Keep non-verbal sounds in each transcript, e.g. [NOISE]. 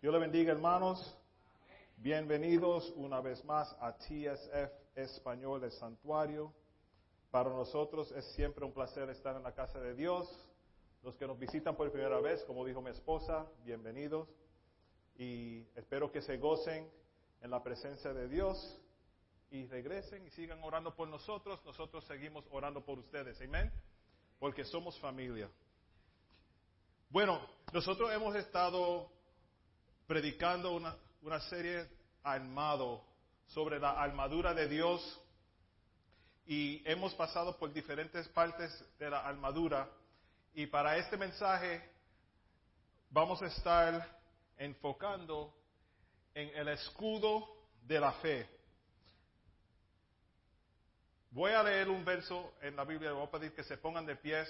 Dios le bendiga, hermanos. Bienvenidos una vez más a TSF Español del Santuario. Para nosotros es siempre un placer estar en la casa de Dios. Los que nos visitan por primera vez, como dijo mi esposa, bienvenidos. Y espero que se gocen en la presencia de Dios y regresen y sigan orando por nosotros. Nosotros seguimos orando por ustedes. Amén. Porque somos familia. Bueno, nosotros hemos estado predicando una, una serie armado sobre la armadura de Dios. Y hemos pasado por diferentes partes de la armadura. Y para este mensaje vamos a estar enfocando en el escudo de la fe. Voy a leer un verso en la Biblia, voy a pedir que se pongan de pies.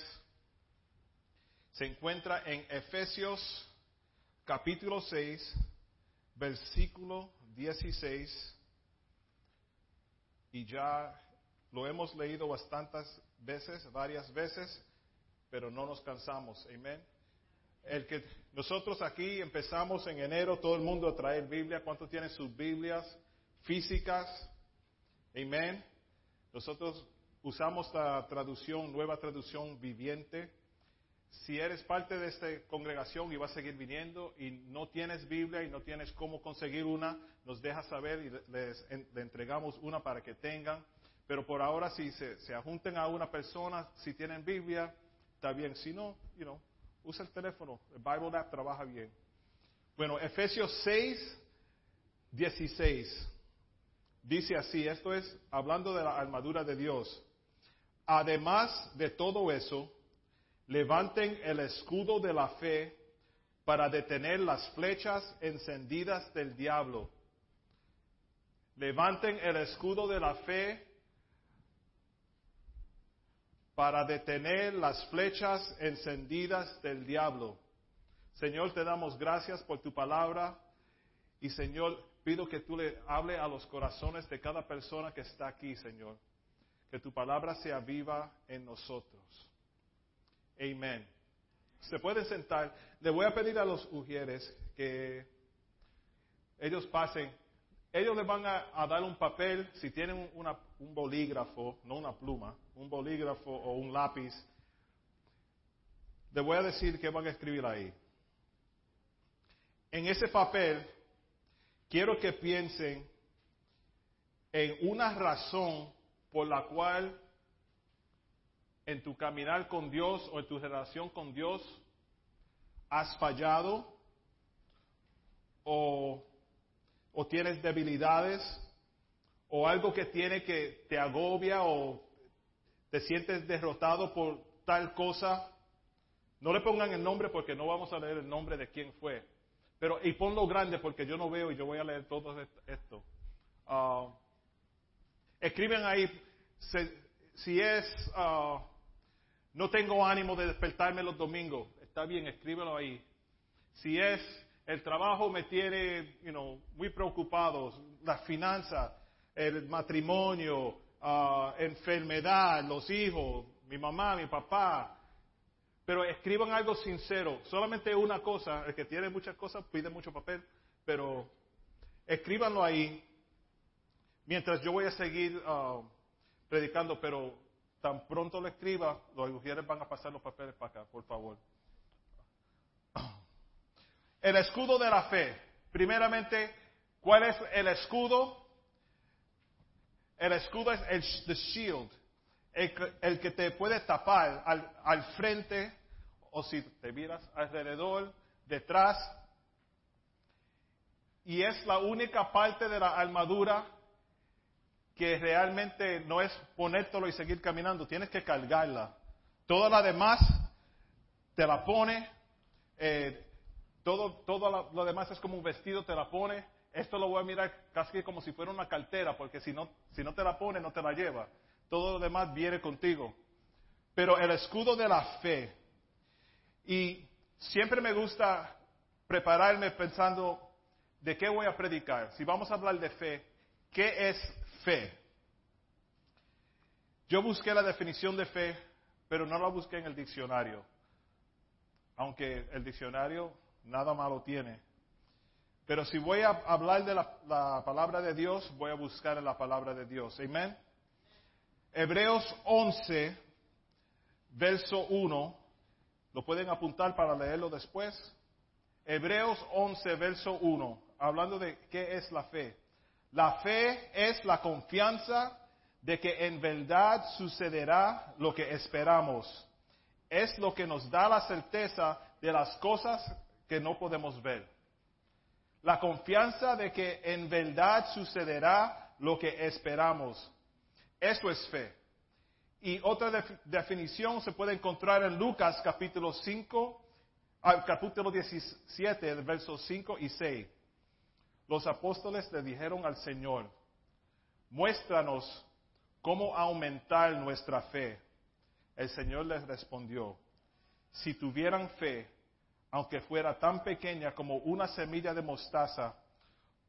Se encuentra en Efesios capítulo 6, versículo 16, y ya lo hemos leído bastantes veces, varias veces, pero no nos cansamos, amén. El que nosotros aquí empezamos en enero, todo el mundo a traer Biblia. ¿Cuántos tienen sus Biblias físicas? Amén. Nosotros usamos la traducción, nueva traducción viviente. Si eres parte de esta congregación y vas a seguir viniendo y no tienes Biblia y no tienes cómo conseguir una, nos dejas saber y les, entregamos una para que tengan. Pero por ahora, si se, se ajunten a una persona, si tienen Biblia, está bien. Si no, you know, usa el teléfono. El Bible App trabaja bien. Bueno, Efesios 6, 16. Dice así, esto es hablando de la armadura de Dios. Además de todo eso, levanten el escudo de la fe para detener las flechas encendidas del diablo. Levanten el escudo de la fe para detener las flechas encendidas del diablo. Señor, te damos gracias por tu palabra y Señor, pido que tú le hable a los corazones de cada persona que está aquí, Señor. Que tu palabra sea viva en nosotros. Amén. Se pueden sentar. Le voy a pedir a los ujieres que ellos pasen. Ellos les van a, dar un papel, si tienen un bolígrafo, no una pluma, un bolígrafo o un lápiz. Les voy a decir qué van a escribir ahí. En ese papel, quiero que piensen en una razón por la cual en tu caminar con Dios o en tu relación con Dios has fallado o, tienes debilidades o algo que tiene que te agobia o te sientes derrotado por tal cosa, no le pongan el nombre porque no vamos a leer el nombre de quién fue. Pero, y ponlo grande porque yo no veo y yo voy a leer todo esto. Ah, escriben ahí, si es uh, no tengo ánimo de despertarme los domingos. Está bien, escríbelo ahí. Si es el trabajo me tiene muy preocupado, las finanzas, el matrimonio, uh, enfermedad, los hijos, mi mamá, mi papá. Pero escriban algo sincero. Solamente una cosa, el que tiene muchas cosas pide mucho papel, pero escríbanlo ahí mientras yo voy a seguir uh, predicando, pero tan pronto lo escriba, los mujeres van a pasar los papeles para acá, por favor. [CLEARS THROAT] El escudo de la fe. Primeramente, ¿cuál es el escudo? El escudo es el the shield, el, que te puede tapar al, al frente o si te miras alrededor, detrás. Y es la única parte de la armadura que realmente no es ponértelo y seguir caminando, tienes que cargarla. Toda la demás te la pone, eh, todo, todo lo, demás es como un vestido, te la pone. Esto lo voy a mirar casi como si fuera una cartera, porque si no, si no te la pone, no te la lleva. Todo lo demás viene contigo. Pero el escudo de la fe. Y siempre me gusta prepararme pensando de qué voy a predicar. Si vamos a hablar de fe, ¿qué es fe. Yo busqué la definición de fe, pero no la busqué en el diccionario. Aunque el diccionario nada malo tiene. Pero si voy a hablar de la, la palabra de Dios, voy a buscar en la palabra de Dios. Amén. Hebreos 11, verso 1. ¿Lo pueden apuntar para leerlo después? Hebreos 11, verso 1, hablando de qué es la fe. La fe es la confianza de que en verdad sucederá lo que esperamos. Es lo que nos da la certeza de las cosas que no podemos ver. La confianza de que en verdad sucederá lo que esperamos. Eso es fe. Y otra definición se puede encontrar en Lucas capítulo 5, ah, capítulo 17, versos 5 y 6. Los apóstoles le dijeron al Señor, muéstranos cómo aumentar nuestra fe. El Señor les respondió, si tuvieran fe, aunque fuera tan pequeña como una semilla de mostaza,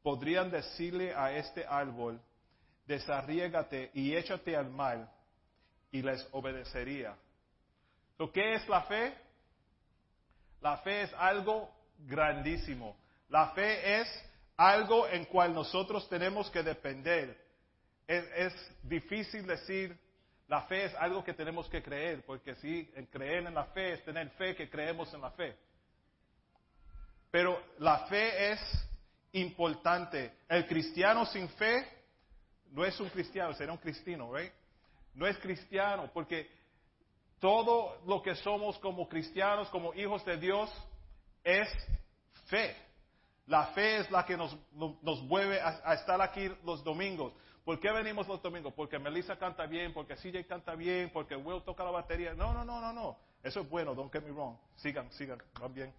podrían decirle a este árbol, desarriégate y échate al mar, y les obedecería. ¿Qué es la fe? La fe es algo grandísimo. La fe es algo en cual nosotros tenemos que depender. Es, difícil decir, la fe es algo que tenemos que creer, porque si en creer en la fe es tener fe que creemos en la fe. Pero la fe es importante. El cristiano sin fe no es un cristiano, será un cristino, ¿right? No es cristiano, porque todo lo que somos como cristianos, como hijos de Dios, es fe. La fe es la que nos, nos mueve a, estar aquí los domingos. ¿Por qué venimos los domingos? Porque Melissa canta bien, porque CJ canta bien, porque Will toca la batería. No, no, no, no, no. Eso es bueno, don't get me wrong. Sigan, sigan, van bien.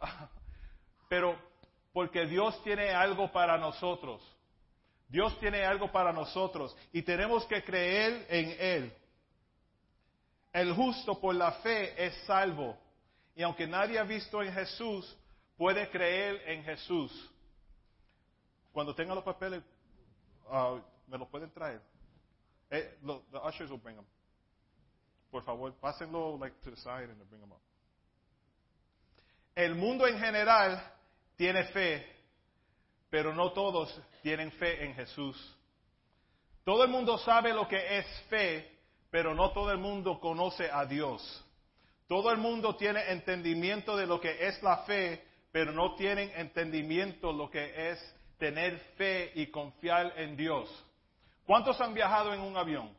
[LAUGHS] Pero porque Dios tiene algo para nosotros. Dios tiene algo para nosotros y tenemos que creer en Él. El justo por la fe es salvo. Y aunque nadie ha visto en Jesús, puede creer en Jesús. Cuando tenga los papeles, uh, me los pueden traer. Eh, ushers them. Por favor, pásenlo like to the side and bring them up. El mundo en general tiene fe, pero no todos tienen fe en Jesús. Todo el mundo sabe lo que es fe, pero no todo el mundo conoce a Dios. Todo el mundo tiene entendimiento de lo que es la fe, pero no tienen entendimiento lo que es tener fe y confiar en Dios. ¿Cuántos han viajado en un avión?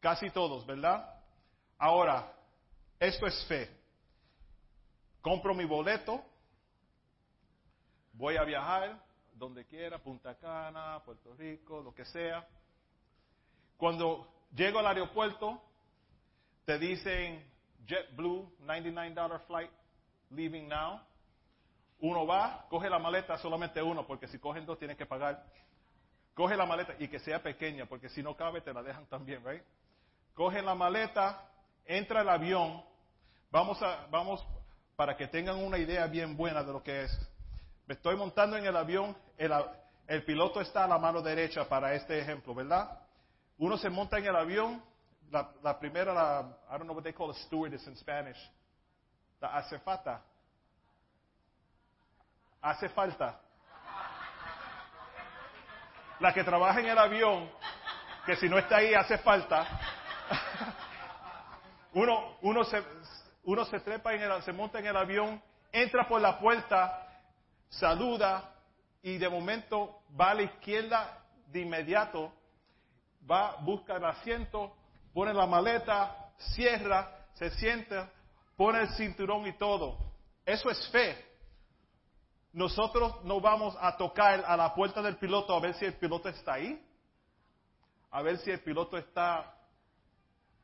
Casi todos, ¿verdad? Ahora, esto es fe compro mi boleto, voy a viajar donde quiera, Punta Cana, Puerto Rico, lo que sea. Cuando llego al aeropuerto, te dicen JetBlue, $99 flight, leaving now. Uno va, coge la maleta, solamente uno, porque si cogen dos tienes que pagar. Coge la maleta y que sea pequeña, porque si no cabe te la dejan también, ¿right? Coge la maleta, entra al avión, vamos a, vamos para que tengan una idea bien buena de lo que es. Me estoy montando en el avión, el, piloto está a la mano derecha para este ejemplo, ¿verdad? Uno se monta en el avión, la, primera, la, I don't know what they call a stewardess in Spanish, la acefata. Hace falta. La que trabaja en el avión, que si no está ahí hace falta. [LAUGHS] Uno, uno se, uno se trepa en el, se monta en el avión, entra por la puerta, saluda y de momento va a la izquierda de inmediato, va, busca el asiento, pone la maleta, cierra, se sienta, pone el cinturón y todo. Eso es fe. Nosotros no vamos a tocar a la puerta del piloto a ver si el piloto está ahí, a ver si el piloto está,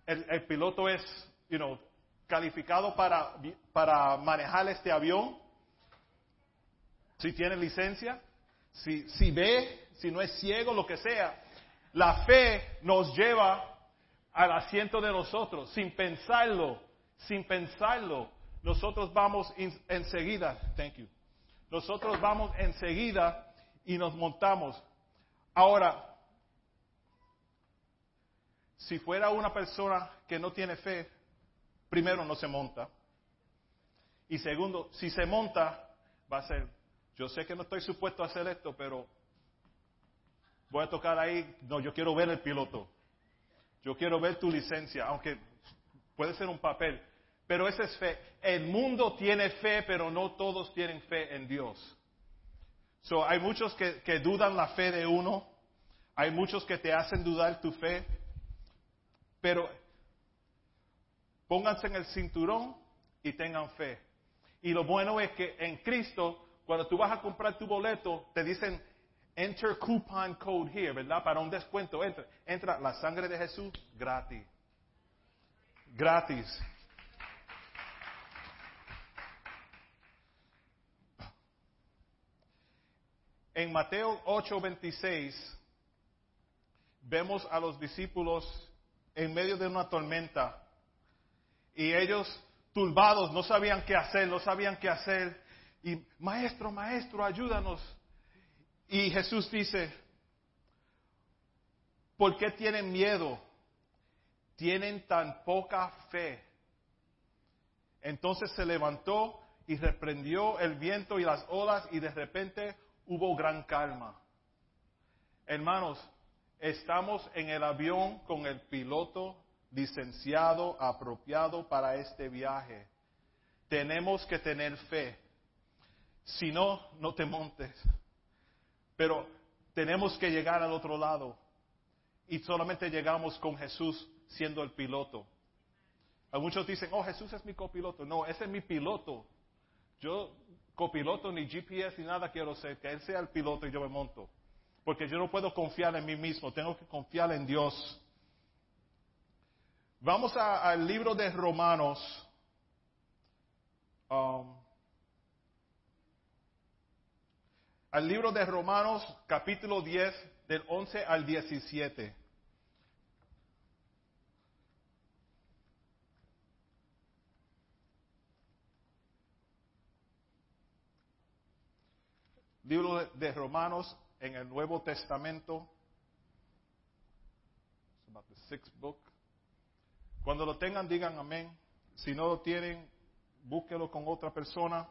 el, piloto es, you know, calificado para, para manejar este avión, si tiene licencia, si, si ve, si no es ciego, lo que sea. La fe nos lleva al asiento de nosotros, sin pensarlo, sin pensarlo. Nosotros vamos enseguida, thank you. Nosotros vamos enseguida y nos montamos. Ahora, si fuera una persona que no tiene fe, primero no se monta. Y segundo, si se monta, va a ser, yo sé que no estoy supuesto a hacer esto, pero voy a tocar ahí, no, yo quiero ver el piloto. Yo quiero ver tu licencia, aunque puede ser un papel. Pero esa es fe. El mundo tiene fe, pero no todos tienen fe en Dios. So, hay muchos que, que dudan la fe de uno. Hay muchos que te hacen dudar tu fe. Pero pónganse en el cinturón y tengan fe. Y lo bueno es que en Cristo, cuando tú vas a comprar tu boleto, te dicen, enter coupon code here, ¿verdad? Para un descuento, entra, entra la sangre de Jesús gratis. Gratis. En Mateo 8:26 vemos a los discípulos en medio de una tormenta y ellos turbados no sabían qué hacer, no sabían qué hacer y maestro, maestro, ayúdanos. Y Jesús dice, ¿por qué tienen miedo? Tienen tan poca fe. Entonces se levantó y reprendió el viento y las olas y de repente hubo gran calma. Hermanos, estamos en el avión con el piloto licenciado, apropiado para este viaje. Tenemos que tener fe. Si no, no te montes. Pero tenemos que llegar al otro lado. Y solamente llegamos con Jesús siendo el piloto. muchos dicen, oh, Jesús es mi copiloto. No, ese es mi piloto. Yo copiloto, ni GPS, ni nada quiero ser, que Él sea el piloto y yo me monto. Porque yo no puedo confiar en mí mismo, tengo que confiar en Dios. Vamos al libro de Romanos. Um, al libro de Romanos, capítulo 10, del 11 al 17. Libro de Romanos en el Nuevo Testamento. Cuando lo tengan, digan amén. Si no lo tienen, búsquelo con otra persona.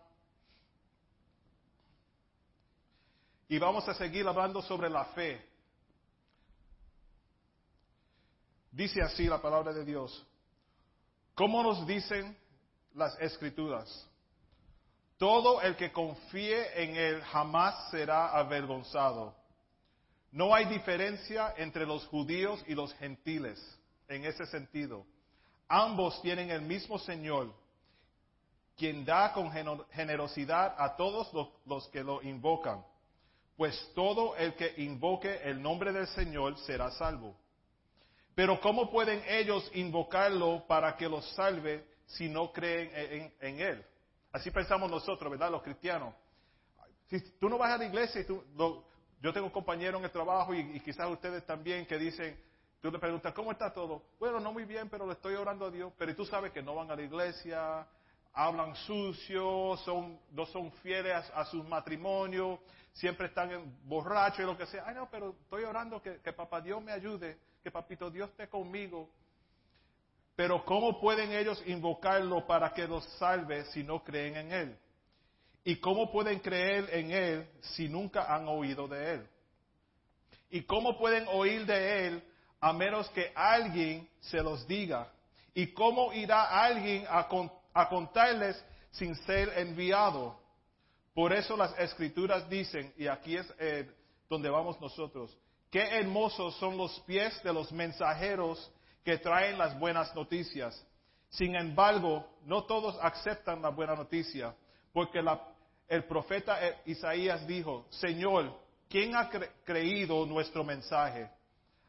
Y vamos a seguir hablando sobre la fe. Dice así la palabra de Dios. ¿Cómo nos dicen las escrituras? Todo el que confíe en Él jamás será avergonzado. No hay diferencia entre los judíos y los gentiles en ese sentido. Ambos tienen el mismo Señor, quien da con generosidad a todos los, que lo invocan. Pues todo el que invoque el nombre del Señor será salvo. Pero ¿cómo pueden ellos invocarlo para que los salve si no creen en Él? Así pensamos nosotros, ¿verdad? Los cristianos. Si tú no vas a la iglesia y yo tengo compañeros en el trabajo y, quizás ustedes también que dicen, tú le preguntas, ¿cómo está todo? Bueno, no muy bien, pero le estoy orando a Dios. Pero tú sabes que no van a la iglesia, hablan sucio, son, no son fieles a, sus matrimonios, siempre están borrachos y lo que sea. Ay, no, pero estoy orando que, que papá Dios me ayude, que papito Dios esté conmigo. Pero ¿cómo pueden ellos invocarlo para que los salve si no creen en Él? ¿Y cómo pueden creer en Él si nunca han oído de Él? ¿Y cómo pueden oír de Él a menos que alguien se los diga? ¿Y cómo irá alguien a, contarles sin ser enviado? Por eso las escrituras dicen, y aquí es eh, donde vamos nosotros, qué hermosos son los pies de los mensajeros que traen las buenas noticias. Sin embargo, no todos aceptan la buena noticia, porque el profeta Isaías dijo, Señor, ¿quién ha creído nuestro mensaje?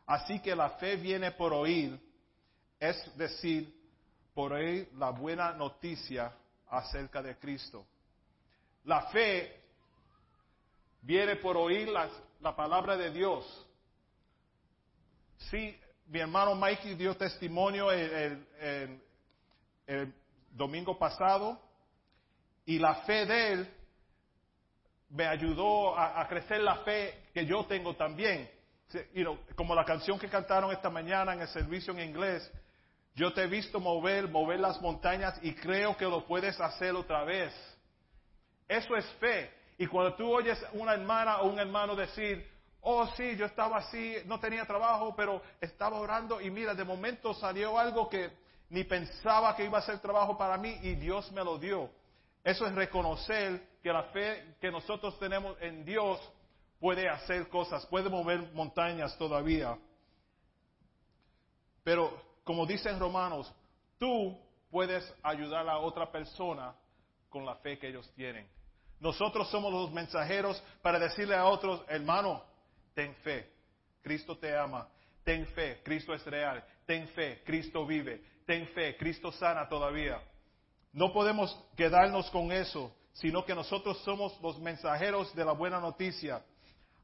Así que la fe viene por oír, es decir, por oír la buena noticia acerca de Cristo. La fe viene por oír la palabra de Dios. Sí, mi hermano Mikey dio testimonio el, domingo pasado y la fe de él me ayudó a, crecer la fe que yo tengo también. como la canción que cantaron esta mañana en el servicio en inglés, Yo te he visto mover, mover las montañas y creo que lo puedes hacer otra vez. Eso es fe. Y cuando tú oyes una hermana o un hermano decir, oh sí, yo estaba así, no tenía trabajo, pero estaba orando y mira, de momento salió algo que ni pensaba que iba a ser trabajo para mí y Dios me lo dio. Eso es reconocer que la fe que nosotros tenemos en Dios puede hacer cosas, puede mover montañas todavía. Pero como dicen Romanos, tú puedes ayudar a otra persona con la fe que ellos tienen. Nosotros somos los mensajeros para decirle a otros, hermano, ten fe, Cristo te ama, ten fe, Cristo es real, ten fe, Cristo vive, ten fe, Cristo sana todavía. No podemos quedarnos con eso, sino que nosotros somos los mensajeros de la buena noticia.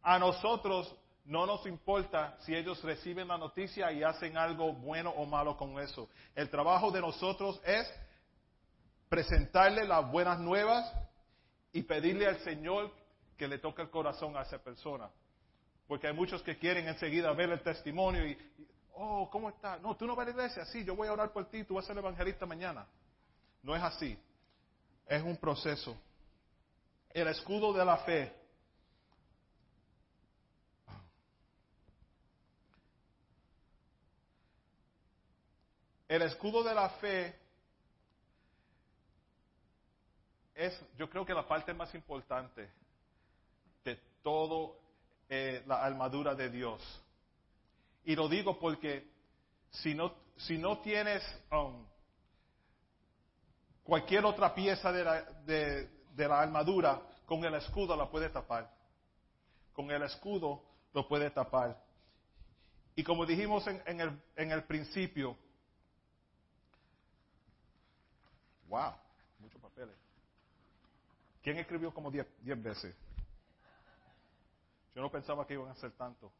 A nosotros no nos importa si ellos reciben la noticia y hacen algo bueno o malo con eso. El trabajo de nosotros es presentarle las buenas nuevas y pedirle al Señor que le toque el corazón a esa persona. Porque hay muchos que quieren enseguida ver el testimonio y, oh, ¿cómo está? No, tú no vas a la iglesia. Sí, yo voy a orar por ti, tú vas a ser evangelista mañana. No es así. Es un proceso. El escudo de la fe El escudo de la fe es, yo creo que la parte más importante de todo eh, la armadura de Dios. Y lo digo porque si no, si no tienes um, cualquier otra pieza de la, de, la armadura, con el escudo la puede tapar. Con el escudo lo puede tapar. Y como dijimos en, el, en el principio, Wow, muchos papeles. ¿Quién escribió como diez, veces? Yo no pensaba que iban a hacer tanto.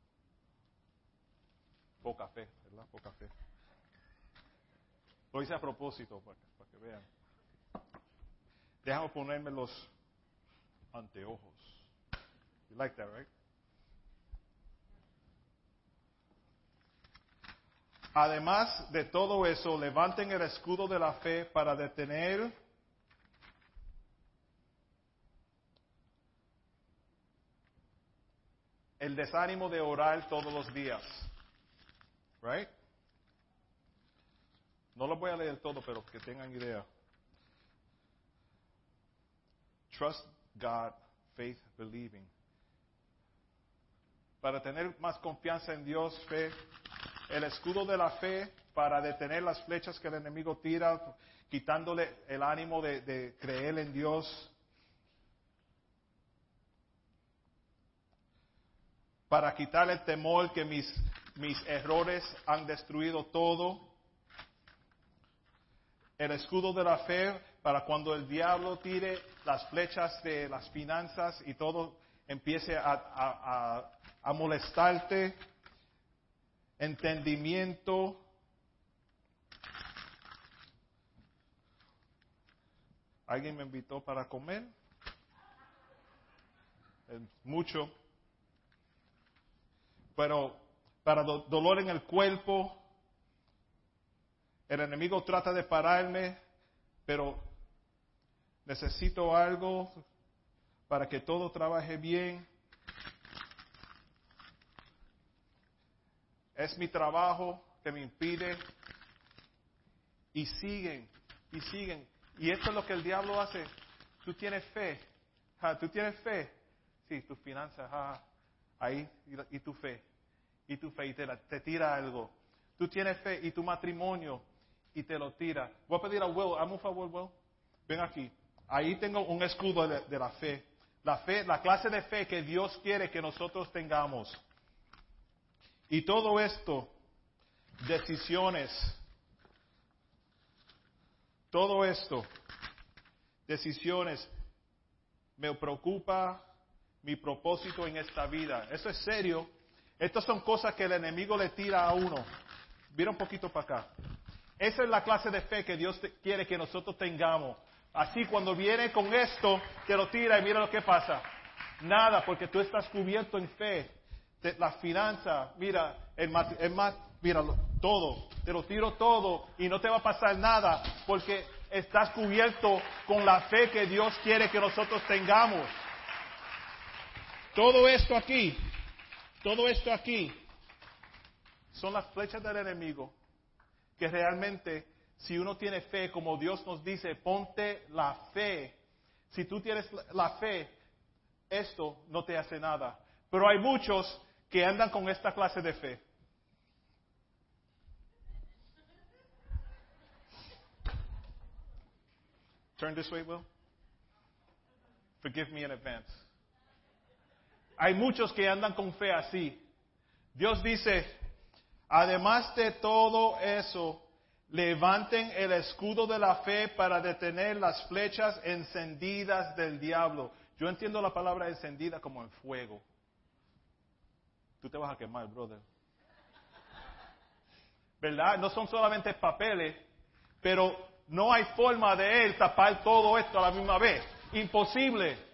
Poca fe, ¿verdad? Poca fe. Lo hice a propósito para, para que vean. Déjame ponerme los anteojos. You like that, right? Además de todo eso, levanten el escudo de la fe para detener el desánimo de orar todos los días. Right? No lo voy a leer todo, pero que tengan idea. Trust God, faith, believing. Para tener más confianza en Dios, fe, el escudo de la fe para detener las flechas que el enemigo tira, quitándole el ánimo de, creer en Dios. Para quitar el temor que mis, mis errores han destruido todo. El escudo de la fe para cuando el diablo tire las flechas de las finanzas y todo empiece a, a molestarte entendimiento, ¿Alguien me invitó para comer? Mucho. Pero para dolor en el cuerpo, el enemigo trata de pararme, pero necesito algo para que todo trabaje bien. es mi trabajo que me impide. Y siguen, y siguen. Y esto es lo que el diablo hace. Tú tienes fe. Tú tienes fe. Sí, tus finanzas. ahí. Y, tu fe. Y tu fe. Y te, tira algo. Tú tienes fe. Y tu matrimonio. Y te lo tira. Voy a pedir a Will. Hazme un favor, Will. Ven aquí. Ahí tengo un escudo de la fe. La fe, la clase de fe que Dios quiere que nosotros tengamos. Y todo esto, decisiones, todo esto, decisiones, me preocupa mi propósito en esta vida. Eso es serio. Estas son cosas que el enemigo le tira a uno. Mira un poquito para acá. Esa es la clase de fe que Dios quiere que nosotros tengamos. Así cuando viene con esto, te lo tira y mira lo que pasa. Nada, porque tú estás cubierto en fe la finanza, mira, el, míralo, todo, te lo tiro todo y no te va a pasar nada porque estás cubierto con la fe que Dios quiere que nosotros tengamos. Todo esto aquí, todo esto aquí, son las flechas del enemigo que realmente, si uno tiene fe, como Dios nos dice, ponte la fe. Si tú tienes la fe, esto no te hace nada. Pero hay muchos que andan con esta clase de fe. Turn this way, Will. Forgive me in advance. Hay muchos que andan con fe así. Dios dice, además de todo eso, levanten el escudo de la fe para detener las flechas encendidas del diablo. Yo entiendo la palabra encendida como en fuego. Tú te vas a quemar, brother. ¿Verdad? No son solamente papeles, pero no hay forma de él tapar todo esto a la misma vez. Imposible.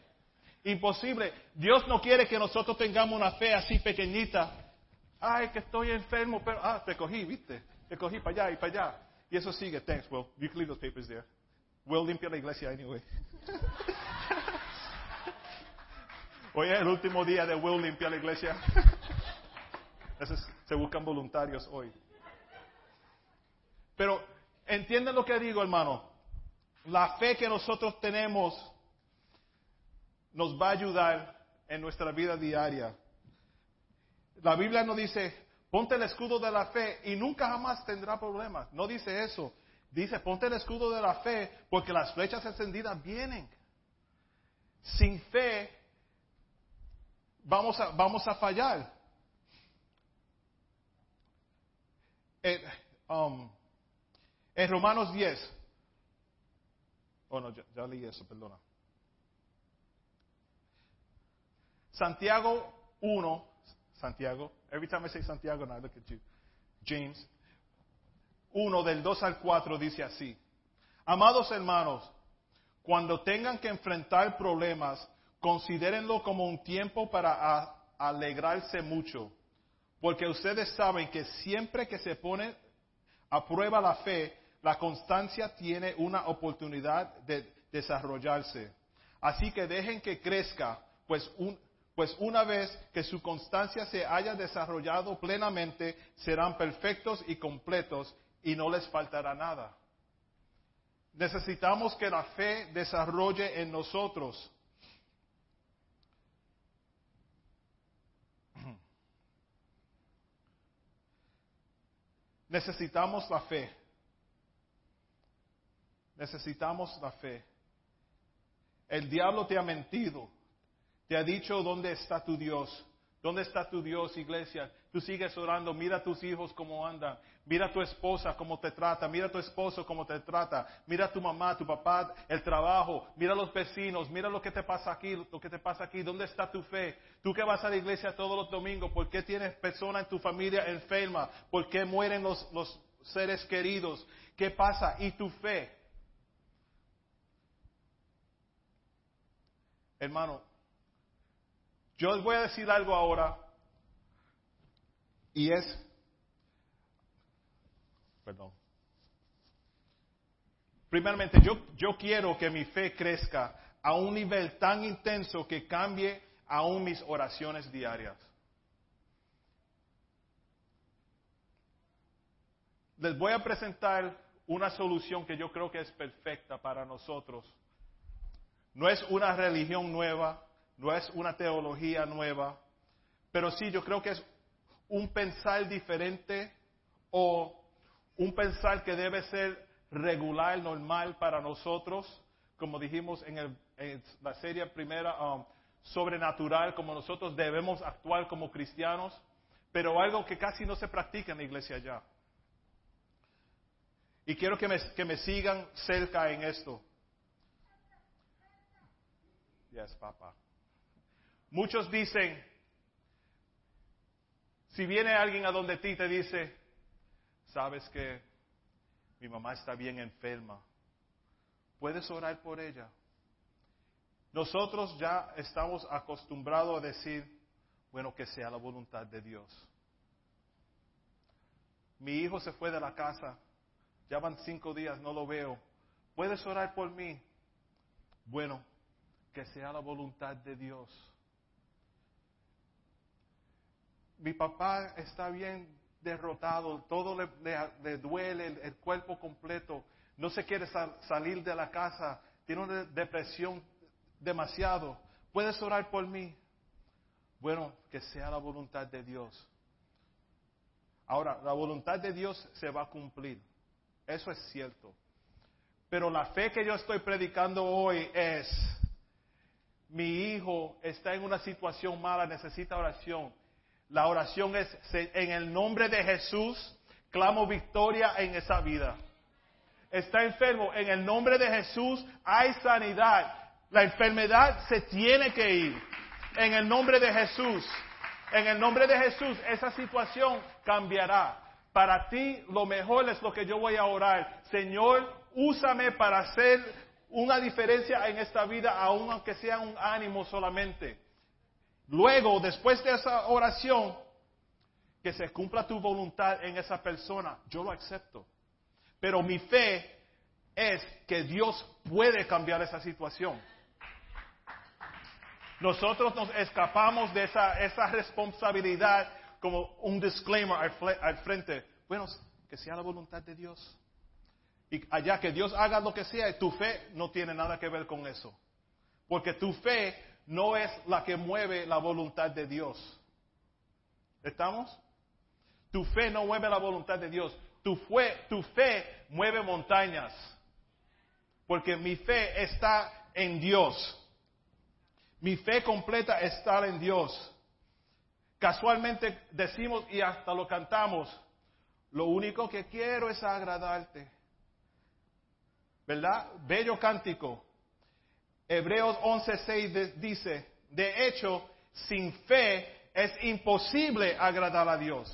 Imposible. Dios no quiere que nosotros tengamos una fe así pequeñita. Ay, que estoy enfermo, pero ah, te cogí, ¿viste? Te cogí para allá y para allá. Y eso sigue. Thanks, Will. You can leave those papers there. Will limpia la iglesia anyway. [LAUGHS] Hoy es el último día de Will limpia la iglesia. [LAUGHS] se buscan voluntarios hoy. Pero entienden lo que digo, hermano. La fe que nosotros tenemos nos va a ayudar en nuestra vida diaria. La Biblia no dice, ponte el escudo de la fe y nunca jamás tendrá problemas. No dice eso. Dice, ponte el escudo de la fe porque las flechas encendidas vienen. Sin fe vamos a, vamos a fallar. En, um, Romanos 10. Oh, no, ya leí eso, perdona. Santiago 1, Santiago, every time I say Santiago, now I look at you. James 1 del 2 al 4 dice así. Amados hermanos, cuando tengan que enfrentar problemas, considérenlo como un tiempo para alegrarse mucho, porque ustedes saben que siempre que se pone a prueba la fe, la constancia tiene una oportunidad de desarrollarse. Así que dejen que crezca, pues un, pues una vez que su constancia se haya desarrollado plenamente, serán perfectos y completos y no les faltará nada. Necesitamos que la fe desarrolle en nosotros. [CLEARS THROAT] Necesitamos la fe. Necesitamos la fe. El diablo te ha mentido. Te ha dicho dónde está tu Dios. ¿Dónde está tu Dios, iglesia? Tú sigues orando, mira a tus hijos cómo andan, mira a tu esposa cómo te trata, mira a tu esposo cómo te trata, mira a tu mamá, tu papá, el trabajo, mira a los vecinos, mira lo que te pasa aquí, lo que te pasa aquí, ¿dónde está tu fe? Tú que vas a la iglesia todos los domingos, ¿por qué tienes personas en tu familia enferma? ¿Por qué mueren los, los seres queridos? ¿Qué pasa? ¿Y tu fe? Hermano, yo les voy a decir algo ahora y es, perdón, primeramente yo, yo quiero que mi fe crezca a un nivel tan intenso que cambie aún mis oraciones diarias. Les voy a presentar una solución que yo creo que es perfecta para nosotros. No es una religión nueva, no es una teología nueva, pero sí yo creo que es un pensar diferente o un pensar que debe ser regular, normal para nosotros, como dijimos en, la serie primera, um, sobrenatural, como nosotros debemos actuar como cristianos, pero algo que casi no se practica en la iglesia ya. Y quiero que me, que me sigan cerca en esto. Yes, papá. Muchos dicen, si viene alguien a donde ti te dice, sabes que mi mamá está bien enferma, puedes orar por ella. Nosotros ya estamos acostumbrados a decir, bueno, que sea la voluntad de Dios. mi hijo se fue de la casa, ya van cinco días, no lo veo. ¿Puedes orar por mí? Bueno, que sea la voluntad de Dios. Mi papá está bien derrotado, todo le, duele, el, cuerpo completo, no se quiere salir de la casa, tiene una depresión demasiado. ¿Puedes orar por mí? Bueno, que sea la voluntad de Dios. Ahora, la voluntad de Dios se va a cumplir. Eso es cierto. Pero la fe que yo estoy predicando hoy es, mi hijo está en una situación mala, necesita oración. La oración es, en el nombre de Jesús, clamo victoria en esa vida. Está enfermo, en el nombre de Jesús hay sanidad. La enfermedad se tiene que ir. En el nombre de Jesús. En el nombre de Jesús, esa situación cambiará. Para ti lo mejor es lo que yo voy a orar. Señor, úsame para hacer una diferencia en esta vida, aunque sea un ánimo solamente. Luego, después de esa oración, que se cumpla tu voluntad en esa persona, yo lo acepto. Pero mi fe es que Dios puede cambiar esa situación. Nosotros nos escapamos de esa, esa responsabilidad como un disclaimer al, frente. Bueno, que sea la voluntad de Dios. Y allá que Dios haga lo que sea, tu fe no tiene nada que ver con eso. Porque tu fe no es la que mueve la voluntad de Dios. ¿Estamos? Tu fe no mueve la voluntad de Dios. Tu fe, tu fe mueve montañas. Porque mi fe está en Dios. Mi fe completa está en Dios. Casualmente decimos y hasta lo cantamos, lo único que quiero es agradarte. ¿Verdad? Bello cántico. Hebreos 11:6 dice, de hecho, sin fe es imposible agradar a Dios.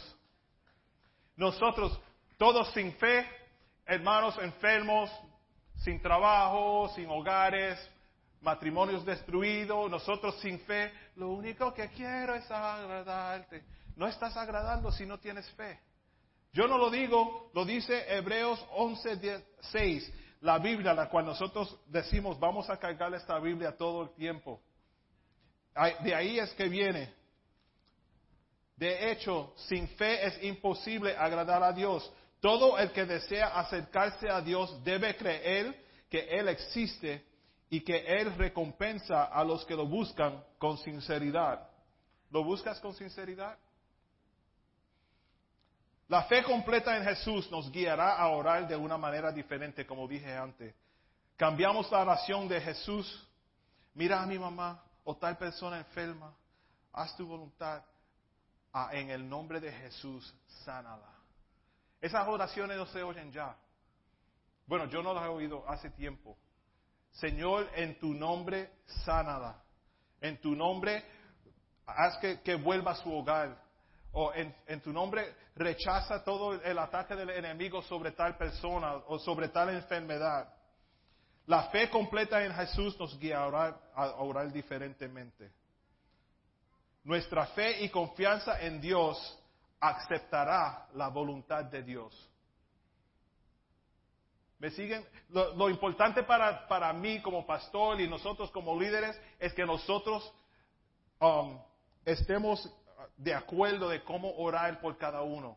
Nosotros, todos sin fe, hermanos enfermos, sin trabajo, sin hogares, matrimonios destruidos, nosotros sin fe, lo único que quiero es agradarte. No estás agradando si no tienes fe. Yo no lo digo, lo dice Hebreos 11, 6, la Biblia, la cual nosotros decimos vamos a cargar esta Biblia todo el tiempo. De ahí es que viene. De hecho, sin fe es imposible agradar a Dios. Todo el que desea acercarse a Dios debe creer que Él existe y que Él recompensa a los que lo buscan con sinceridad. ¿Lo buscas con sinceridad? La fe completa en Jesús nos guiará a orar de una manera diferente, como dije antes. Cambiamos la oración de Jesús. Mira a mi mamá o tal persona enferma. Haz tu voluntad. en el nombre de Jesús, sánala. Esas oraciones no se oyen ya. Bueno, yo no las he oído hace tiempo. Señor, en tu nombre, sánala. En tu nombre, haz que, vuelva a su hogar. O en, en, tu nombre, rechaza todo el ataque del enemigo sobre tal persona o sobre tal enfermedad. La fe completa en Jesús nos guiará a orar diferentemente. Nuestra fe y confianza en Dios aceptará la voluntad de Dios. ¿Me siguen? Lo, importante para, para, mí como pastor y nosotros como líderes es que nosotros um, estemos de acuerdo de cómo orar por cada uno.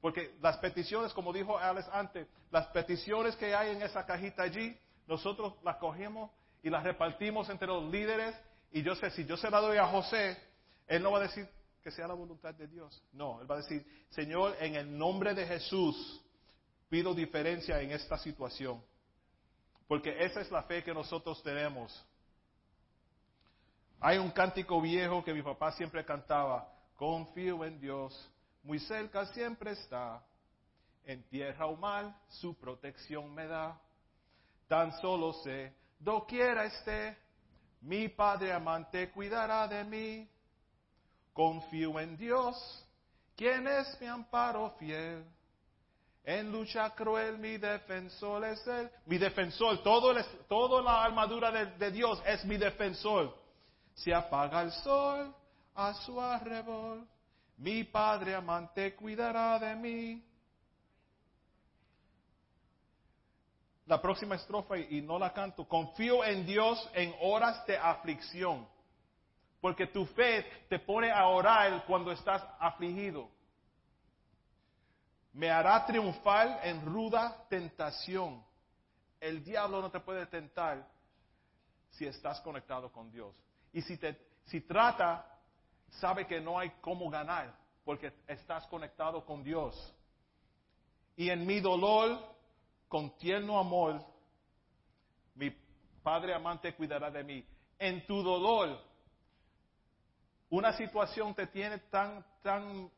Porque las peticiones, como dijo Alex antes, las peticiones que hay en esa cajita allí, nosotros las cogemos y las repartimos entre los líderes. Y yo sé, si yo se la doy a José, él no va a decir que sea la voluntad de Dios. No, él va a decir, Señor, en el nombre de Jesús, pido diferencia en esta situación. Porque esa es la fe que nosotros tenemos. Hay un cántico viejo que mi papá siempre cantaba. Confío en Dios, muy cerca siempre está. En tierra o mal, su protección me da. Tan solo sé, doquiera esté, mi Padre amante cuidará de mí. Confío en Dios, quien es mi amparo fiel. En lucha cruel mi defensor es él. Mi defensor, todo toda la armadura de, Dios es mi defensor. Si apaga el sol a su arrebol. Mi Padre amante cuidará de mí. La próxima estrofa, y no la canto, confío en Dios en horas de aflicción, porque tu fe te pone a orar cuando estás afligido. Me hará triunfar en ruda tentación. El diablo no te puede tentar si estás conectado con Dios. Y si, te, si trata sabe que no hay cómo ganar, porque estás conectado con Dios. Y en mi dolor, con tierno amor, mi Padre amante cuidará de mí. En tu dolor, una situación te tiene tan, tan,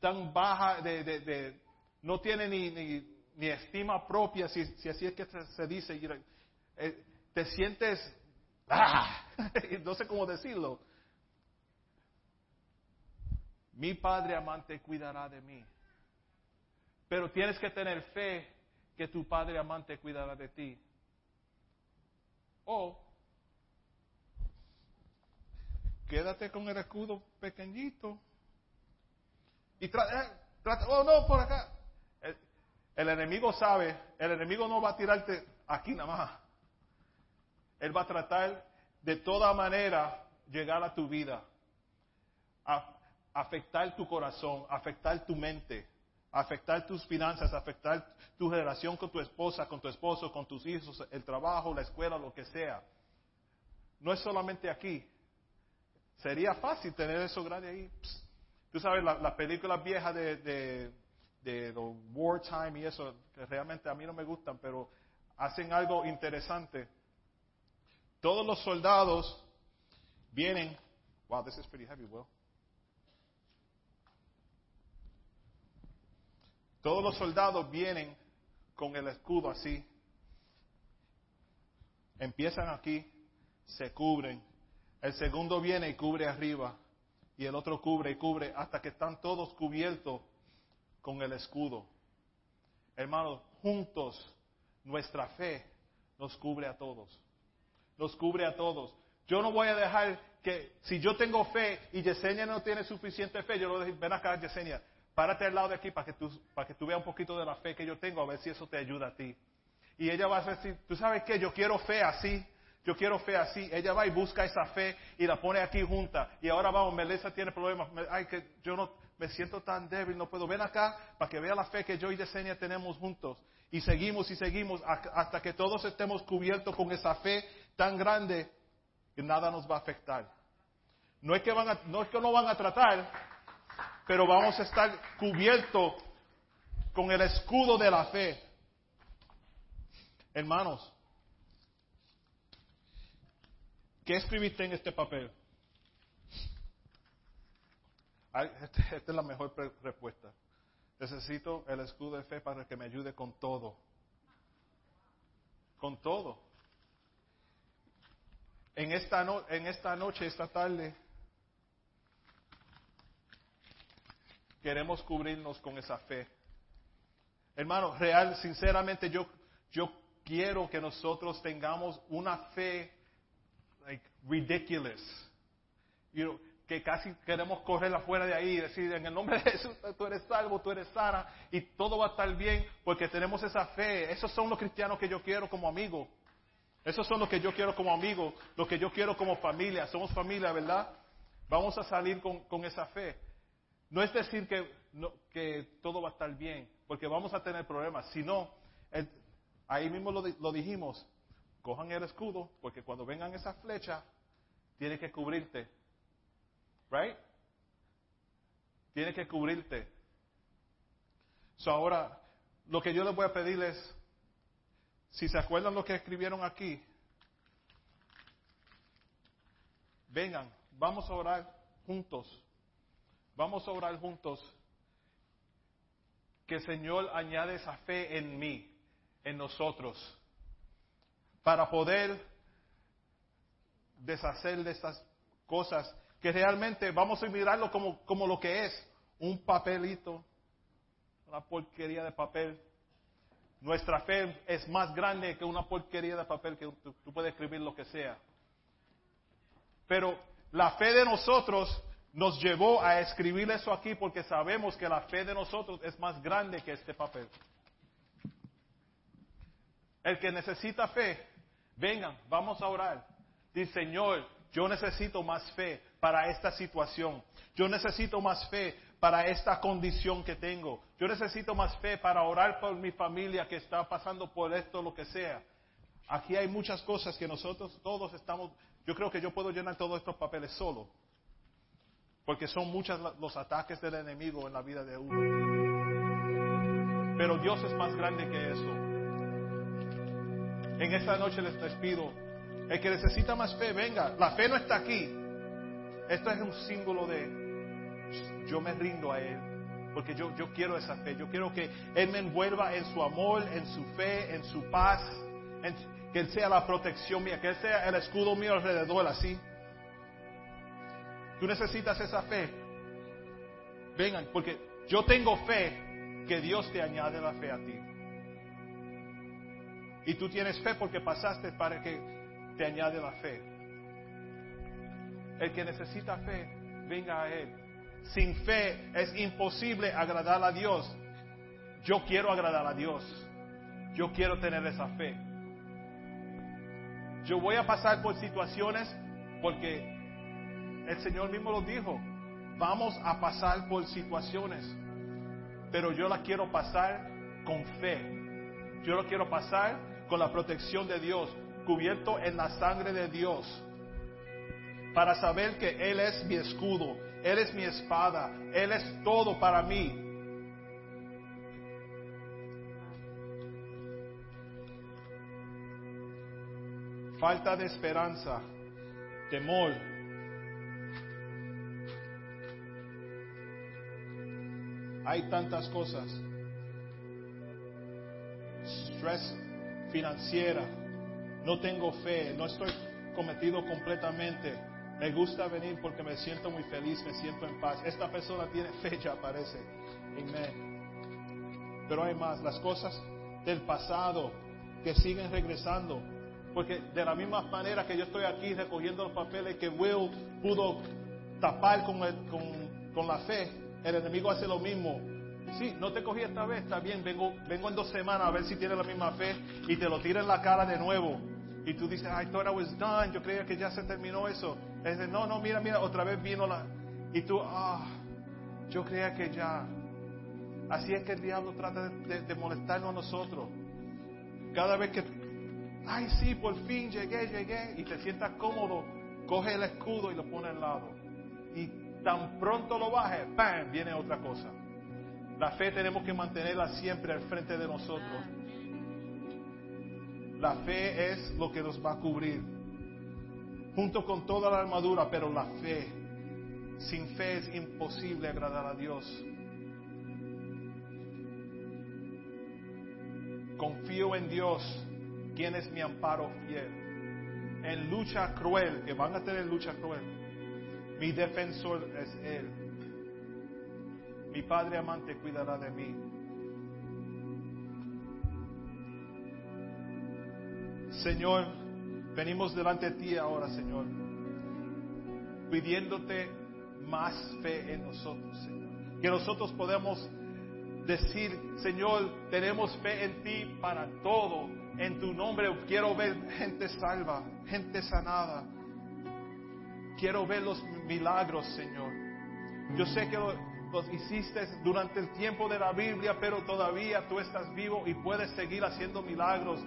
tan baja, de, de, no tiene ni, ni, ni, estima propia, si, si así es que se, dice. Eh, te sientes, [LAUGHS] ah, [LAUGHS] no sé cómo decirlo. Mi Padre amante cuidará de mí. Pero tienes que tener fe que tu Padre amante cuidará de ti. O quédate con el escudo pequeñito y trata, eh, oh no, por acá. El, el, enemigo sabe, el enemigo no va a tirarte aquí nada más. Él va a tratar de toda manera llegar a tu vida, a afectar tu corazón, afectar tu mente afectar tus finanzas, afectar tu relación con tu esposa, con tu esposo, con tus hijos, el trabajo, la escuela, lo que sea. No es solamente aquí. Sería fácil tener eso grande ahí. Tú sabes, las la películas viejas de, de, de, wartime y eso, que realmente a mí no me gustan, pero hacen algo interesante. Todos los soldados vienen. Wow, this is pretty heavy, Will. Todos los soldados vienen con el escudo así. Empiezan aquí, se cubren. El segundo viene y cubre arriba. Y el otro cubre y cubre hasta que están todos cubiertos con el escudo. Hermanos, juntos nuestra fe nos cubre a todos. Nos cubre a todos. Yo no voy a dejar que, si yo tengo fe y Yesenia no tiene suficiente fe, yo lo voy a decir, ven acá Yesenia, párate al lado de aquí para que, tú, para que tú veas un poquito de la fe que yo tengo, a ver si eso te ayuda a ti. Y ella va a decir, tú sabes qué, yo quiero fe así, yo quiero fe así. Ella va y busca esa fe y la pone aquí junta. Y ahora vamos, Melissa tiene problemas. Ay, que yo no me siento tan débil, no puedo. Ven acá para que vea la fe que yo y Yesenia tenemos juntos. Y seguimos y seguimos hasta que todos estemos cubiertos con esa fe tan grande que nada nos va a afectar. No es que, van no, es que no van a tratar, pero vamos a estar cubiertos con el escudo de la fe. Hermanos, ¿qué escribiste en este papel? Este, esta es la mejor respuesta. Necesito el escudo de fe para que me ayude con todo. Con todo. En esta, en esta noche, esta tarde, queremos cubrirnos con esa fe. Hermano, real, sinceramente yo, yo quiero que nosotros tengamos una fe like, ridiculous. que casi queremos correr afuera de ahí y decir, en el nombre de Jesús, tú eres salvo, tú eres sana, y todo va a estar bien porque tenemos esa fe. Esos son los cristianos que yo quiero como amigo. Esos son los que yo quiero como amigo, los que yo quiero como familia. Somos familia, ¿verdad? Vamos a salir con, con esa fe. No es decir que, que todo va a estar bien, porque vamos a tener problemas, sino, ahí mismo lo, dijimos, cojan el escudo, porque cuando vengan esas flechas, tiene que cubrirte. Right? Tiene que cubrirte. So ahora, lo que yo les voy a pedir es, si se acuerdan lo que escribieron aquí, vengan, vamos a orar juntos. Vamos a orar juntos. Que el Señor añade esa fe en mí, en nosotros, para poder deshacer de estas cosas que realmente vamos a mirarlo como, como lo que es, un papelito, una porquería de papel. Nuestra fe es más grande que una porquería de papel que tú, tú puedes escribir lo que sea. Pero la fe de nosotros nos llevó a escribir eso aquí porque sabemos que la fe de nosotros es más grande que este papel. El que necesita fe, vengan, vamos a orar. Dice, Señor, yo necesito más fe para esta situación. Yo necesito más fe para esta condición que tengo. Yo necesito más fe para orar por mi familia que está pasando por esto, lo que sea. Aquí hay muchas cosas que nosotros todos estamos, yo creo que yo puedo llenar todos estos papeles solo, porque son muchos los ataques del enemigo en la vida de uno. Pero Dios es más grande que eso. En esta noche les despido. El que necesita más fe, venga. La fe no está aquí. Esto es un símbolo de yo me rindo a Él. Porque yo, yo quiero esa fe. Yo quiero que Él me envuelva en su amor, en su fe, en su paz. que Él sea la protección mía. Que Él sea el escudo mío alrededor, así. Tú necesitas esa fe. Vengan, porque yo tengo fe que Dios te añade la fe a ti. Y tú tienes fe porque pasaste para que te añade la fe. El que necesita fe, venga a Él. Sin fe es imposible agradar a Dios. Yo quiero agradar a Dios. Yo quiero tener esa fe. Yo voy a pasar por situaciones porque el Señor mismo lo dijo. Vamos a pasar por situaciones. Pero yo la quiero pasar con fe. Yo lo quiero pasar con la protección de Dios, cubierto en la sangre de Dios, para saber que Él es mi escudo, Él es mi espada, Él es todo para mí. Falta de esperanza, temor. Hay tantas cosas. Stress financiera. No tengo fe, no estoy cometido completamente. Me gusta venir porque me siento muy feliz, me siento en paz. Esta persona tiene fecha, parece. Amén. Pero hay más, las cosas del pasado que siguen regresando. Porque de la misma manera que yo estoy aquí recogiendo los papeles que Will pudo tapar con, con, con la fe, el enemigo hace lo mismo Sí, no te cogí esta vez, está bien, vengo, vengo en dos semanas a ver si tienes la misma fe y te lo tira en la cara de nuevo. Y tú dices, I thought I was done, yo creía que ya se terminó eso. Es de, no, no, mira, mira, otra vez vino la... Y tú, ah, yo creía que ya. Así es que el diablo trata de, de molestarnos a nosotros. Cada vez que, ay, sí, por fin llegué, llegué, y te sientas cómodo, coge el escudo y lo pone al lado. Y tan pronto lo baje, ¡pam! viene otra cosa. La fe tenemos que mantenerla siempre al frente de nosotros. La fe es lo que nos va a cubrir, junto con toda la armadura, pero la fe, sin fe es imposible agradar a Dios. Confío en Dios, quien es mi amparo fiel. En lucha cruel, que van a tener lucha cruel, mi defensor es Él mi Padre amante cuidará de mí. Señor, venimos delante de ti ahora, Señor, pidiéndote más fe en nosotros. Que nosotros podamos decir, Señor, tenemos fe en ti para todo. En tu nombre quiero ver gente salva, gente sanada. Quiero ver los milagros, Señor. Yo sé que los hiciste durante el tiempo de la Biblia, pero todavía tú estás vivo y puedes seguir haciendo milagros.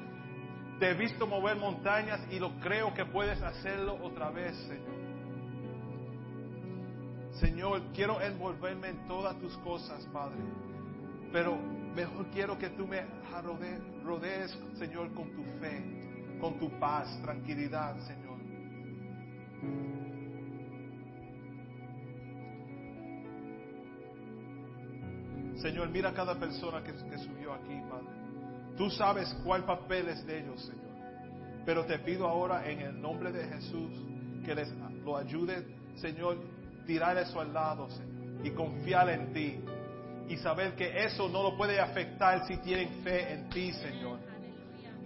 Te he visto mover montañas y lo creo que puedes hacerlo otra vez, Señor. Señor, quiero envolverme en todas tus cosas, Padre. Pero mejor quiero que tú me rodees, Señor, con tu fe, con tu paz, tranquilidad, Señor. Señor, mira cada persona que, subió aquí, Padre. Tú sabes cuál papel es de ellos, Señor. Pero te pido ahora en el nombre de Jesús que les lo ayude, Señor, tirar eso al lado, Señor, y confiar en ti. Y saber que eso no lo puede afectar si tienen fe en ti, Señor.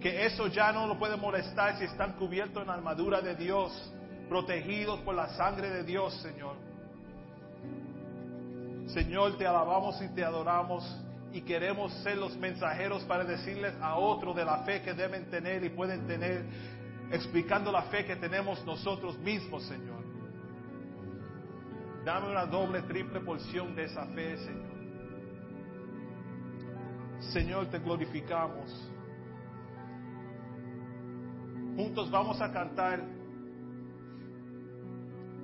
Que eso ya no lo puede molestar si están cubiertos en la armadura de Dios, protegidos por la sangre de Dios, Señor. Señor, te alabamos y te adoramos y queremos ser los mensajeros para decirles a otros de la fe que deben tener y pueden tener, explicando la fe que tenemos nosotros mismos, Señor. Dame una doble, triple porción de esa fe, Señor. Señor, te glorificamos. Juntos vamos a cantar,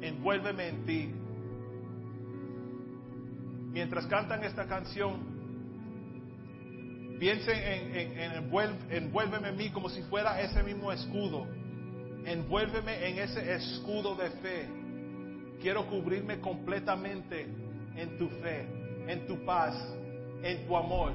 envuélveme en ti. Mientras cantan esta canción, piensen en, en, envuélveme en mí como si fuera ese mismo escudo. Envuélveme en ese escudo de fe. Quiero cubrirme completamente en tu fe, en tu paz, en tu amor.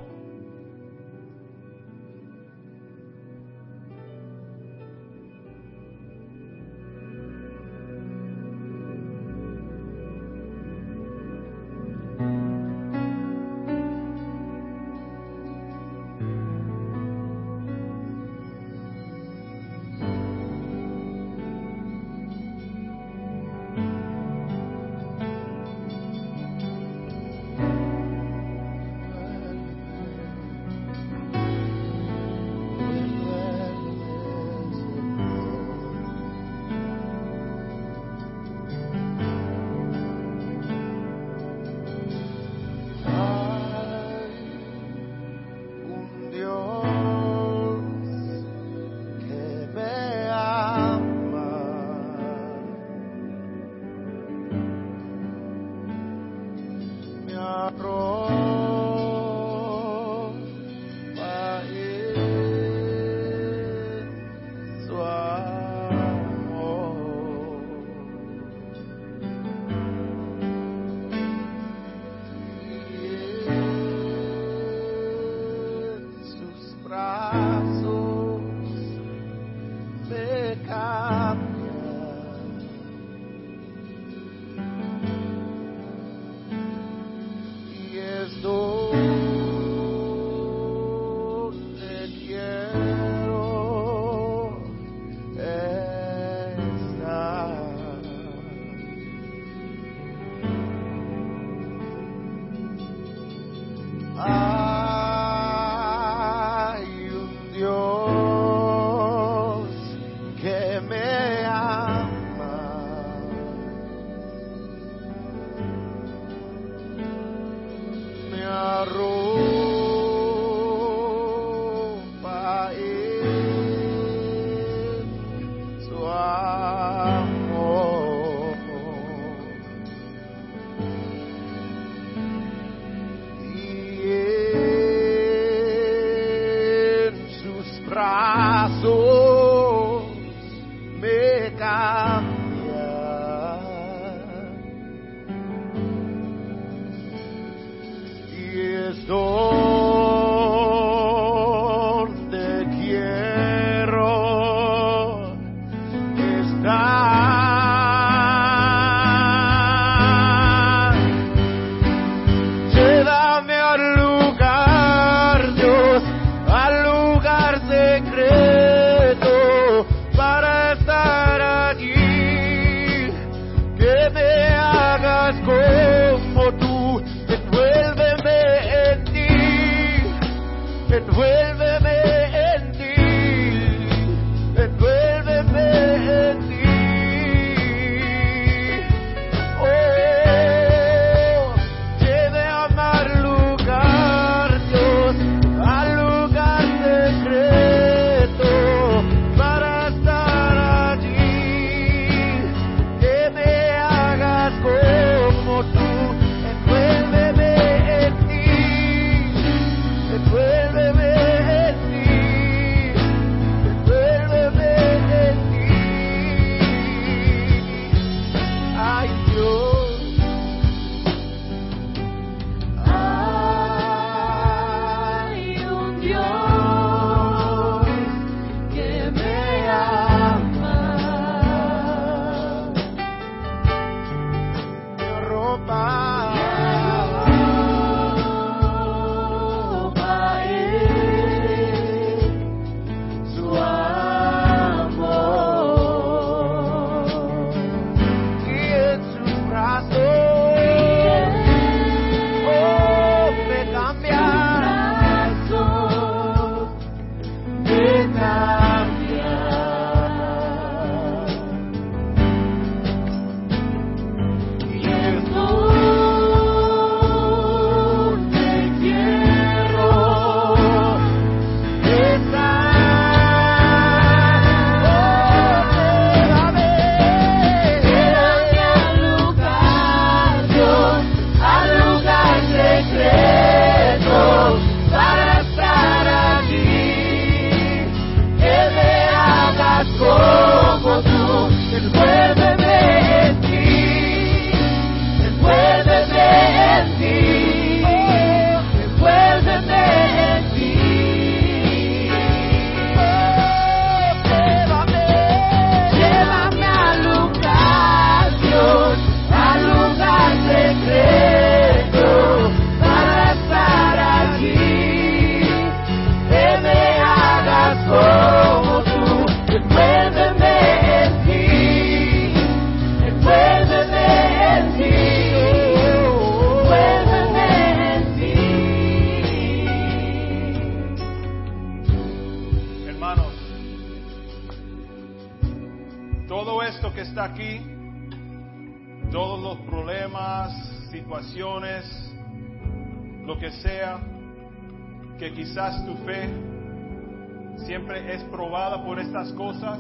Por estas cosas.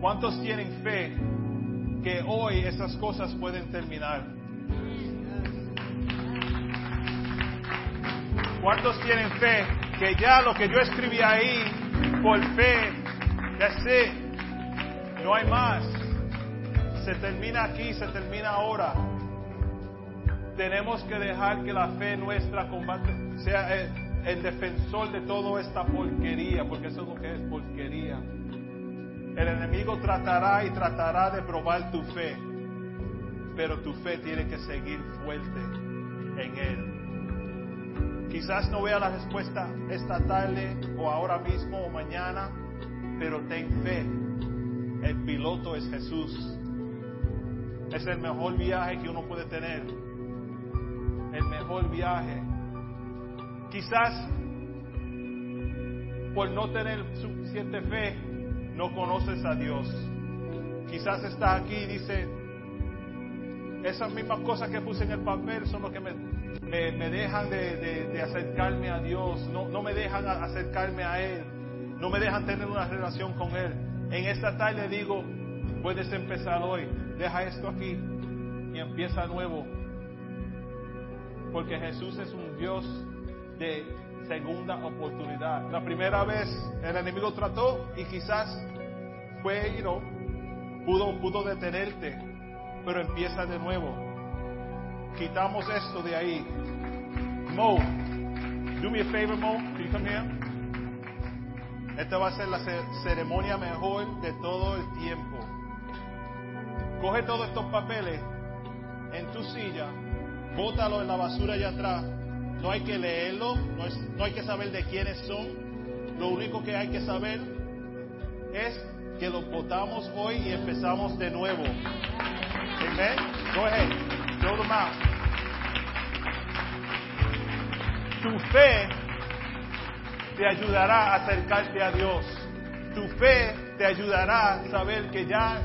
¿Cuántos tienen fe que hoy esas cosas pueden terminar? ¿Cuántos tienen fe que ya lo que yo escribí ahí, por fe, that's it, no hay más? Se termina aquí, se termina ahora. Tenemos que dejar que la fe nuestra combate, sea el, el defensor de toda esta porquería, porque eso es lo que es porquería. El enemigo tratará y tratará de probar tu fe, pero tu fe tiene que seguir fuerte en Él. Quizás no vea la respuesta esta tarde o ahora mismo o mañana, pero ten fe. El piloto es Jesús. Es el mejor viaje que uno puede tener. El mejor viaje. Quizás por no tener suficiente fe, no conoces a Dios. Quizás estás aquí y dice, esas mismas cosas que puse en el papel son lo que me, me, me dejan de, de, de, acercarme a Dios, no, no me dejan acercarme a Él, no me dejan tener una relación con Él. En esta tarde digo, puedes empezar hoy, deja esto aquí y empieza nuevo. Porque Jesús es un Dios de segunda oportunidad. La primera vez el enemigo trató y quizás fue, you know, pudo, pudo detenerte, pero empieza de nuevo. Quitamos esto de ahí. Mo, do me a favor, Mo. Can you? Esta va a ser la ceremonia mejor de todo el tiempo. Coge todos estos papeles en tu silla, bótalo en la basura allá atrás no hay que leerlo, no, hay que saber de quiénes son. Lo único que hay que saber es que lo votamos hoy y empezamos de nuevo. Amen. Go ahead. Throw them. Tu fe te ayudará a acercarte a Dios. Tu fe te ayudará a saber que ya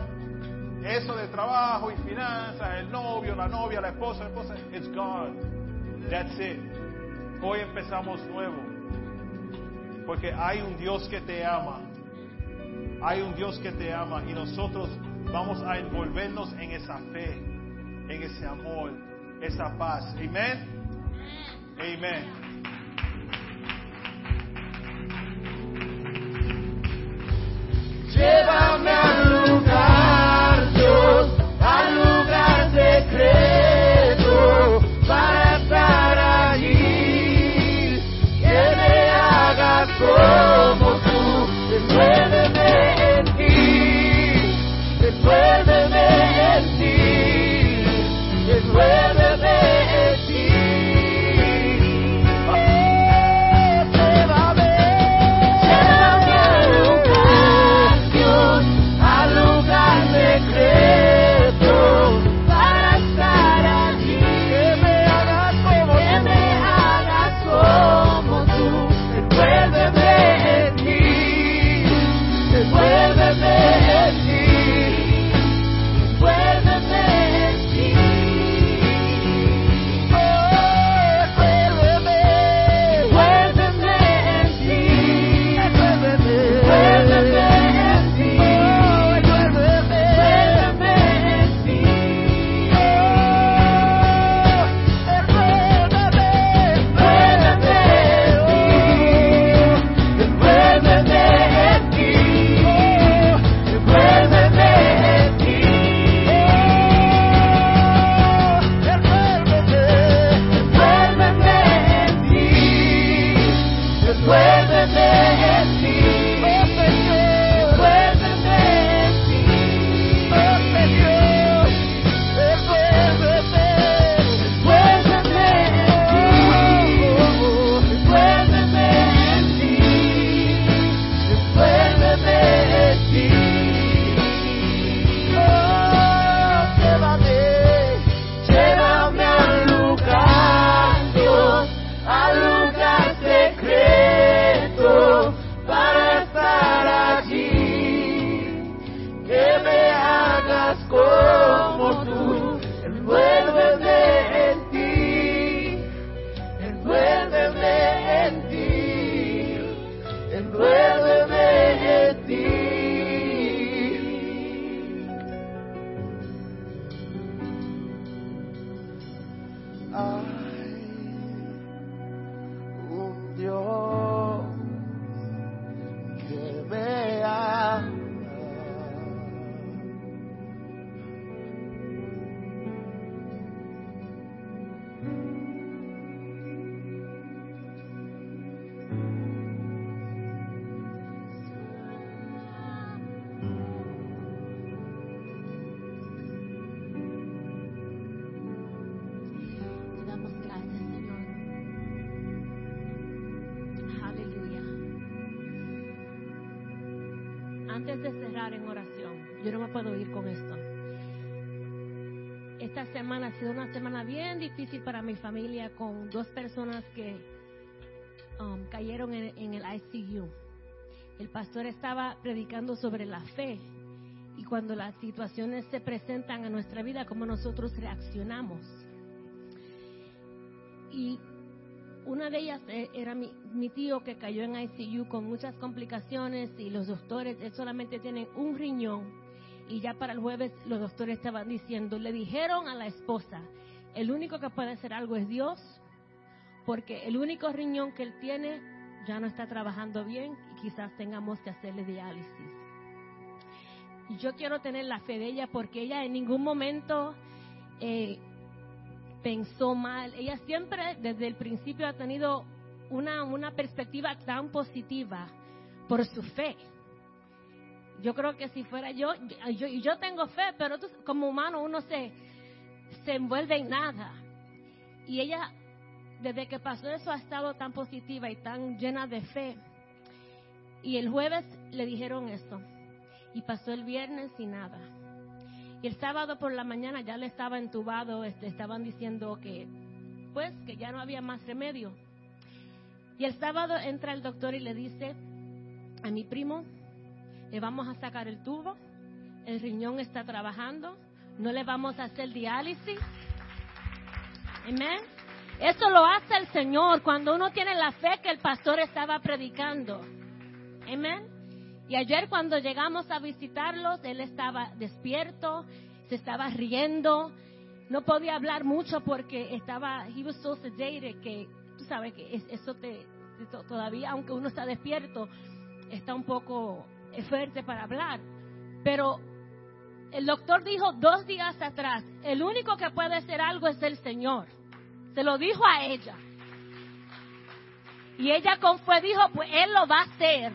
eso de trabajo y finanzas, el novio, la novia, la esposa, la esposa, it's gone. That's it. Hoy empezamos nuevo. Porque hay un Dios que te ama. Hay un Dios que te ama y nosotros vamos a envolvernos en esa fe, en ese amor, esa paz. Amén. Amén. Para mi familia con dos personas que um, cayeron en, en el ICU. El pastor estaba predicando sobre la fe y cuando las situaciones se presentan a nuestra vida, cómo nosotros reaccionamos y una de ellas eh, era mi, mi tío que cayó en ICU con muchas complicaciones y los doctores, él solamente tiene un riñón y ya para el jueves los doctores estaban diciendo, le dijeron a la esposa, el único que puede hacer algo es Dios, porque el único riñón que él tiene ya no está trabajando bien y quizás tengamos que hacerle diálisis. Y yo quiero tener la fe de ella porque ella en ningún momento eh, pensó mal. Ella siempre, desde el principio, ha tenido una, una perspectiva tan positiva por su fe. Yo creo que si fuera yo, yo, yo tengo fe, pero como humano uno se, se envuelve en nada. Y ella, desde que pasó eso, ha estado tan positiva y tan llena de fe. Y el jueves le dijeron eso. Y pasó el viernes y nada. Y el sábado por la mañana ya le estaba entubado, este, estaban diciendo que, pues, que ya no había más remedio. Y el sábado entra el doctor y le dice a mi primo, le vamos a sacar el tubo, el riñón está trabajando, no le vamos a hacer diálisis. Amén. Eso lo hace el Señor cuando uno tiene la fe que el pastor estaba predicando. Amén. Y ayer cuando llegamos a visitarlos, él estaba despierto, se estaba riendo, no podía hablar mucho porque estaba, he was so sedated que tú sabes que es- eso te- todavía, aunque uno está despierto, está un poco fuerte para hablar. Pero el doctor dijo dos días atrás, el único que puede hacer algo es el Señor. Se lo dijo a ella. Y ella con fue dijo, pues Él lo va a hacer.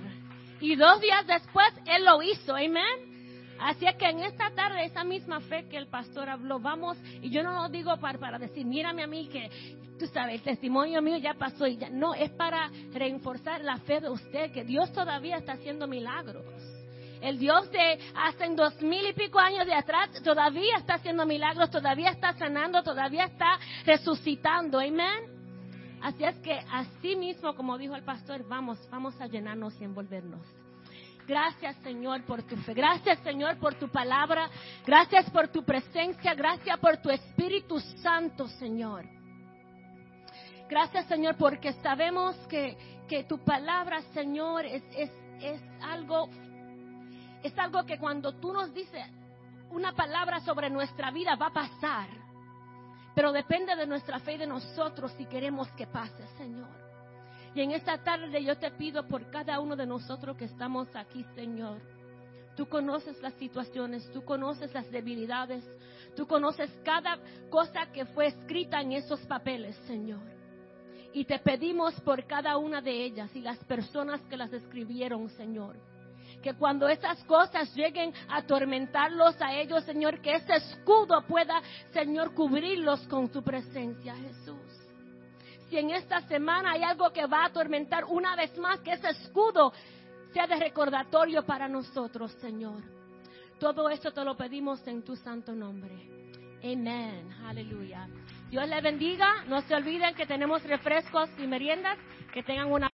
Y dos días después Él lo hizo, amén. Así es que en esta tarde, esa misma fe que el pastor habló, vamos, y yo no lo digo para, para decir, mírame a mí que, tú sabes, el testimonio mío ya pasó y ya. No, es para reforzar la fe de usted, que Dios todavía está haciendo milagros. El Dios de hace dos mil y pico años de atrás todavía está haciendo milagros, todavía está sanando, todavía está resucitando. Amén. Así es que así mismo, como dijo el pastor, vamos, vamos a llenarnos y envolvernos. Gracias Señor por tu fe. Gracias Señor por tu palabra. Gracias por tu presencia. Gracias por tu Espíritu Santo Señor. Gracias Señor porque sabemos que, que tu palabra Señor es, es, es algo es algo que cuando tú nos dices una palabra sobre nuestra vida va a pasar. Pero depende de nuestra fe y de nosotros si queremos que pase, Señor. Y en esta tarde yo te pido por cada uno de nosotros que estamos aquí, Señor. Tú conoces las situaciones, tú conoces las debilidades, tú conoces cada cosa que fue escrita en esos papeles, Señor. Y te pedimos por cada una de ellas y las personas que las escribieron, Señor que cuando esas cosas lleguen a atormentarlos a ellos, Señor, que ese escudo pueda, Señor, cubrirlos con tu presencia, Jesús. Si en esta semana hay algo que va a atormentar una vez más, que ese escudo sea de recordatorio para nosotros, Señor. Todo esto te lo pedimos en tu santo nombre. Amén. Aleluya. Dios les bendiga. No se olviden que tenemos refrescos y meriendas. Que tengan una